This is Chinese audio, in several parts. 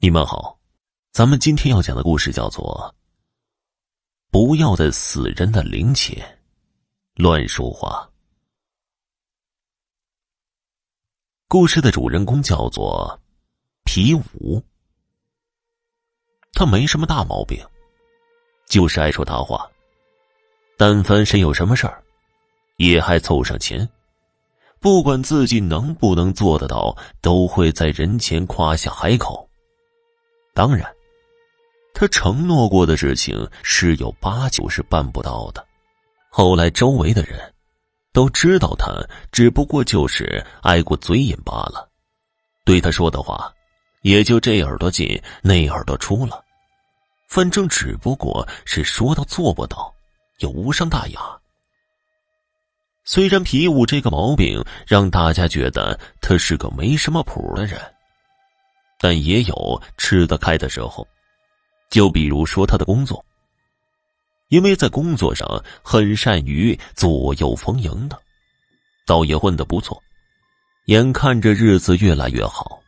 你们好，咱们今天要讲的故事叫做《不要在死人的灵前乱说话》。故事的主人公叫做皮五，他没什么大毛病，就是爱说大话。但凡谁有什么事儿，也还凑上前，不管自己能不能做得到，都会在人前夸下海口。当然，他承诺过的事情十有八九是办不到的。后来周围的人都知道他只不过就是挨过嘴瘾罢了，对他说的话也就这耳朵进那耳朵出了，反正只不过是说到做不到，又无伤大雅。虽然皮武这个毛病让大家觉得他是个没什么谱的人。但也有吃得开的时候，就比如说他的工作，因为在工作上很善于左右逢迎的，倒也混得不错。眼看着日子越来越好，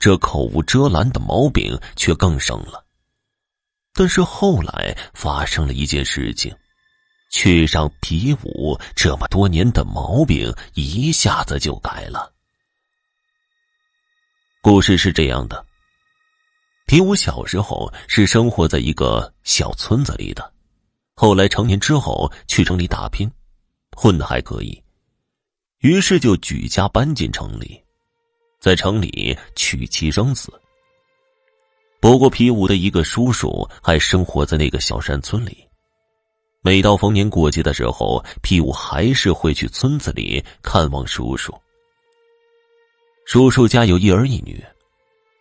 这口无遮拦的毛病却更生了。但是后来发生了一件事情，却让皮武这么多年的毛病一下子就改了。故事是这样的：皮武小时候是生活在一个小村子里的，后来成年之后去城里打拼，混的还可以，于是就举家搬进城里，在城里娶妻生子。不过皮武的一个叔叔还生活在那个小山村里，每到逢年过节的时候，皮武还是会去村子里看望叔叔。叔叔家有一儿一女，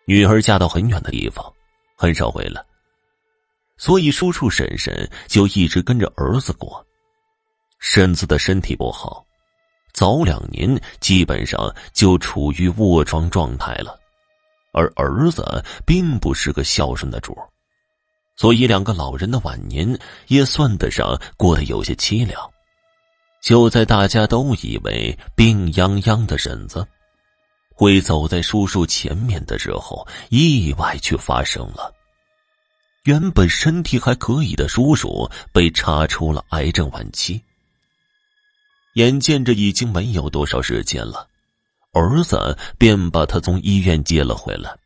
女儿嫁到很远的地方，很少回来，所以叔叔婶婶就一直跟着儿子过。婶子的身体不好，早两年基本上就处于卧床状态了，而儿子并不是个孝顺的主，所以两个老人的晚年也算得上过得有些凄凉。就在大家都以为病殃殃的婶子。会走在叔叔前面的时候，意外却发生了。原本身体还可以的叔叔被查出了癌症晚期。眼见着已经没有多少时间了，儿子便把他从医院接了回来。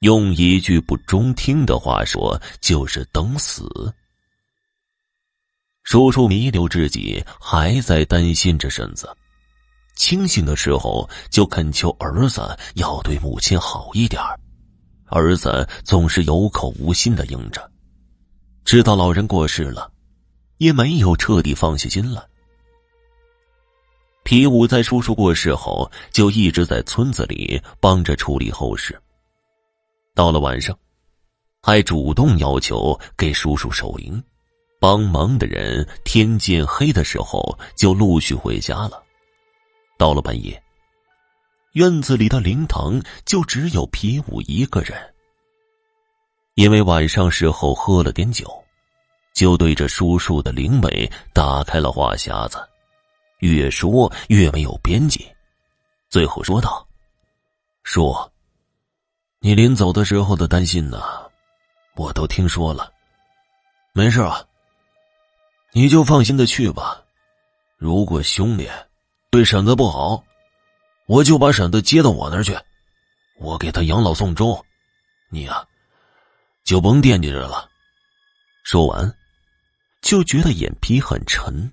用一句不中听的话说，就是等死。叔叔弥留之际，还在担心着婶子。清醒的时候就恳求儿子要对母亲好一点儿子总是有口无心的应着。知道老人过世了，也没有彻底放下心来。皮武在叔叔过世后就一直在村子里帮着处理后事。到了晚上，还主动要求给叔叔守灵。帮忙的人天渐黑的时候就陆续回家了。到了半夜，院子里的灵堂就只有皮武一个人。因为晚上时候喝了点酒，就对着叔叔的灵美打开了话匣子，越说越没有边际，最后说道：“叔，你临走的时候的担心呢，我都听说了，没事啊，你就放心的去吧。如果兄弟……”对婶子不好，我就把婶子接到我那儿去，我给他养老送终，你呀，就甭惦记着了。说完，就觉得眼皮很沉，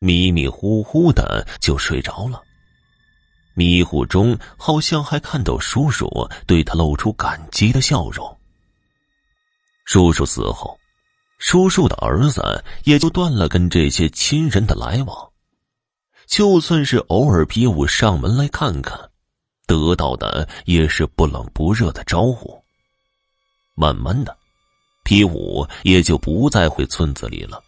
迷迷糊糊的就睡着了。迷糊中好像还看到叔叔对他露出感激的笑容。叔叔死后，叔叔的儿子也就断了跟这些亲人的来往。就算是偶尔皮武上门来看看，得到的也是不冷不热的招呼。慢慢的，皮武也就不再回村子里了，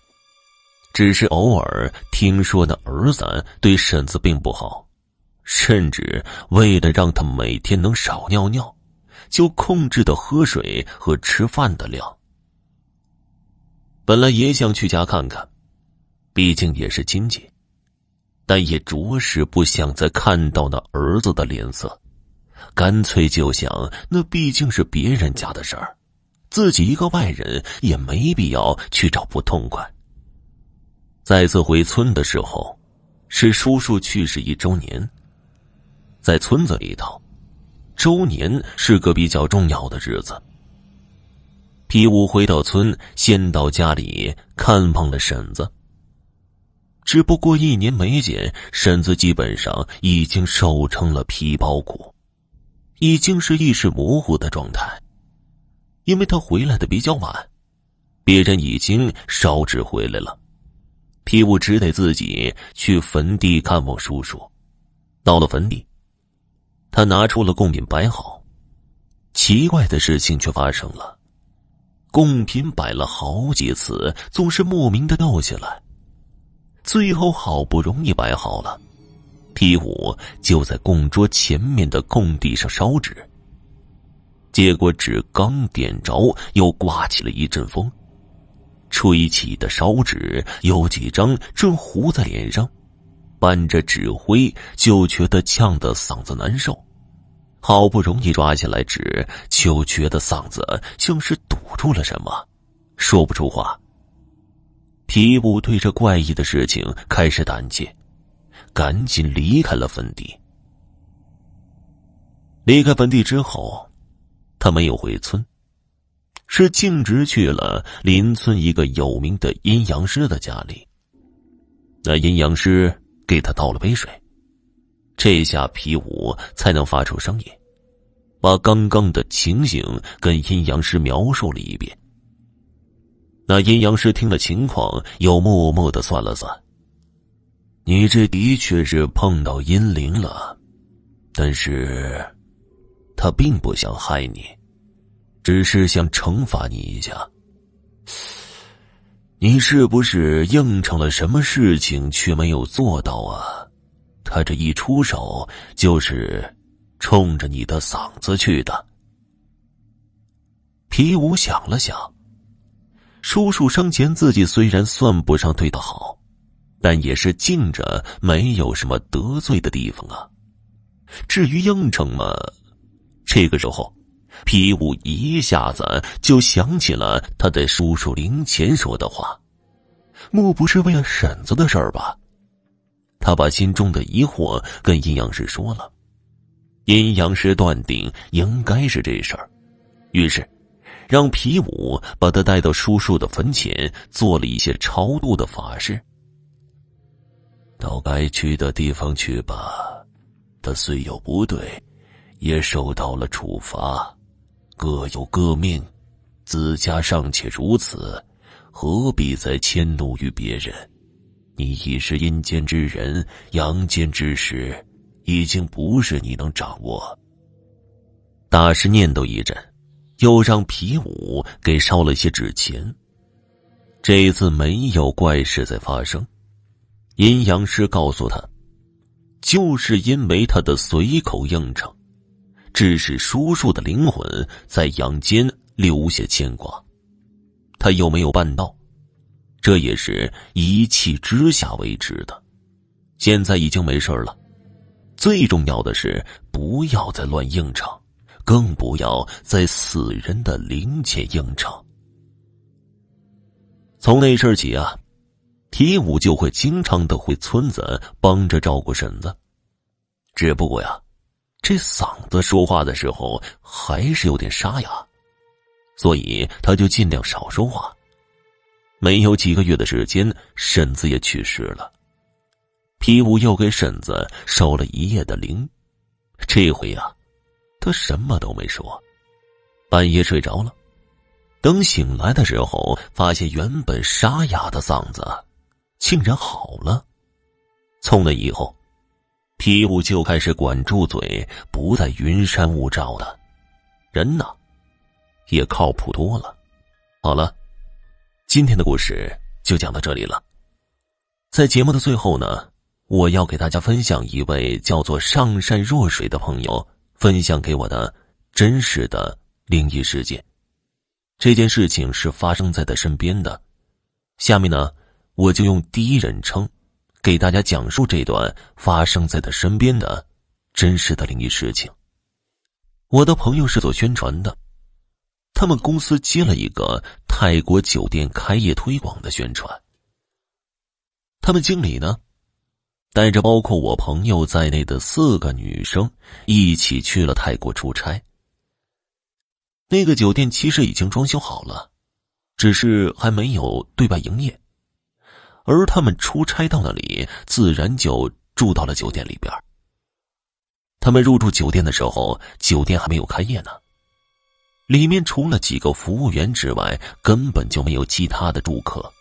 只是偶尔听说那儿子对婶子并不好，甚至为了让他每天能少尿尿，就控制的喝水和吃饭的量。本来也想去家看看，毕竟也是亲戚。但也着实不想再看到那儿子的脸色，干脆就想，那毕竟是别人家的事儿，自己一个外人也没必要去找不痛快。再次回村的时候，是叔叔去世一周年。在村子里头，周年是个比较重要的日子。皮武回到村，先到家里看望了婶子。只不过一年没见，婶子基本上已经瘦成了皮包骨，已经是意识模糊的状态。因为他回来的比较晚，别人已经烧纸回来了，皮武只得自己去坟地看望叔叔。到了坟地，他拿出了贡品摆好，奇怪的事情却发生了，贡品摆了好几次，总是莫名的掉下来。最后好不容易摆好了，皮五就在供桌前面的空地上烧纸。结果纸刚点着，又刮起了一阵风，吹起的烧纸有几张正糊在脸上，伴着纸灰，就觉得呛得嗓子难受。好不容易抓下来纸，就觉得嗓子像是堵住了什么，说不出话。皮五对这怪异的事情开始胆怯，赶紧离开了坟地。离开坟地之后，他没有回村，是径直去了邻村一个有名的阴阳师的家里。那阴阳师给他倒了杯水，这下皮武才能发出声音，把刚刚的情形跟阴阳师描述了一遍。那阴阳师听了情况，又默默的算了算。你这的确是碰到阴灵了，但是，他并不想害你，只是想惩罚你一下。你是不是应承了什么事情却没有做到啊？他这一出手就是冲着你的嗓子去的。皮武想了想。叔叔生前自己虽然算不上对他好，但也是尽着没有什么得罪的地方啊。至于应承嘛，这个时候，皮武一下子就想起了他对叔叔灵前说的话，莫不是为了婶子的事儿吧？他把心中的疑惑跟阴阳师说了，阴阳师断定应该是这事儿，于是。让皮武把他带到叔叔的坟前，做了一些超度的法事。到该去的地方去吧，他虽有不对，也受到了处罚，各有各命。自家尚且如此，何必再迁怒于别人？你已是阴间之人，阳间之事已经不是你能掌握。大师念叨一阵。又让皮武给烧了些纸钱。这一次没有怪事在发生，阴阳师告诉他，就是因为他的随口应承，致使叔叔的灵魂在阳间留下牵挂。他又没有办到，这也是一气之下为之的。现在已经没事了，最重要的是不要再乱应承。更不要在死人的灵前应承。从那阵起啊，皮武就会经常的回村子帮着照顾婶子。只不过呀，这嗓子说话的时候还是有点沙哑，所以他就尽量少说话。没有几个月的时间，婶子也去世了。皮武又给婶子烧了一夜的灵，这回呀。他什么都没说，半夜睡着了。等醒来的时候，发现原本沙哑的嗓子竟然好了。从那以后，皮武就开始管住嘴，不再云山雾罩的，人呢也靠谱多了。好了，今天的故事就讲到这里了。在节目的最后呢，我要给大家分享一位叫做上善若水的朋友。分享给我的真实的灵异事件，这件事情是发生在他身边的。下面呢，我就用第一人称给大家讲述这段发生在他身边的真实的灵异事情。我的朋友是做宣传的，他们公司接了一个泰国酒店开业推广的宣传。他们经理呢，带着包括我朋友在内的四个女生一起去了泰国出差。那个酒店其实已经装修好了，只是还没有对外营业。而他们出差到那里，自然就住到了酒店里边。他们入住酒店的时候，酒店还没有开业呢。里面除了几个服务员之外，根本就没有其他的住客。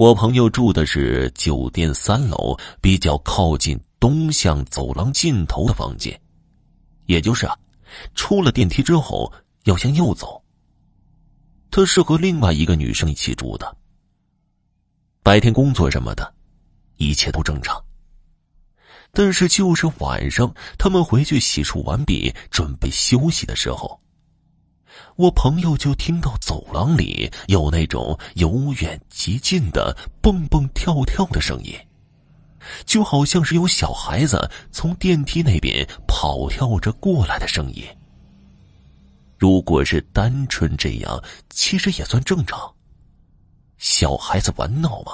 我朋友住的是酒店三楼比较靠近东向走廊尽头的房间，也就是啊，出了电梯之后要向右走。他是和另外一个女生一起住的。白天工作什么的，一切都正常。但是，就是晚上，他们回去洗漱完毕，准备休息的时候，我朋友就听到走廊里有那种由远及近的蹦蹦跳跳的声音，就好像是有小孩子从电梯那边跑跳着过来的声音。如果是单纯这样，其实也算正常。小孩子玩闹吗？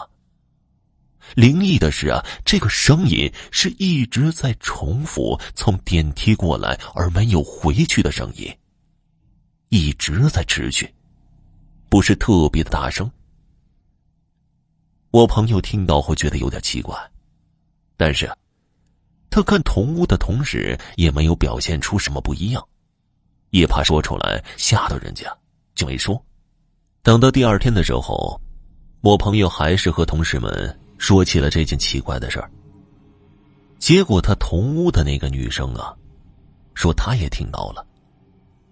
灵异的是啊，这个声音是一直在重复从电梯过来而没有回去的声音，一直在持续，不是特别的大声。我朋友听到会觉得有点奇怪，但是他看同屋的同事也没有表现出什么不一样，也怕说出来吓到人家，就没说。等到第二天的时候，我朋友还是和同事们。说起了这件奇怪的事儿，结果他同屋的那个女生啊，说她也听到了，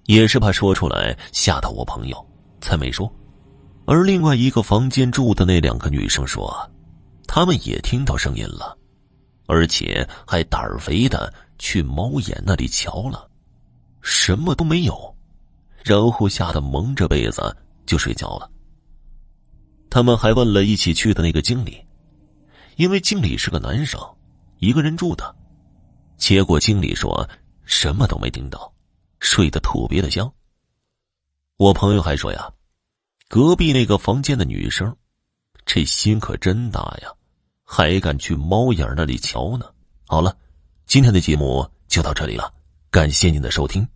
也是怕说出来吓到我朋友，才没说。而另外一个房间住的那两个女生说，他们也听到声音了，而且还胆儿肥的去猫眼那里瞧了，什么都没有，然后吓得蒙着被子就睡觉了。他们还问了一起去的那个经理。因为经理是个男生，一个人住的，结果经理说什么都没听到，睡得特别的香。我朋友还说呀，隔壁那个房间的女生，这心可真大呀，还敢去猫眼那里瞧呢。好了，今天的节目就到这里了，感谢您的收听。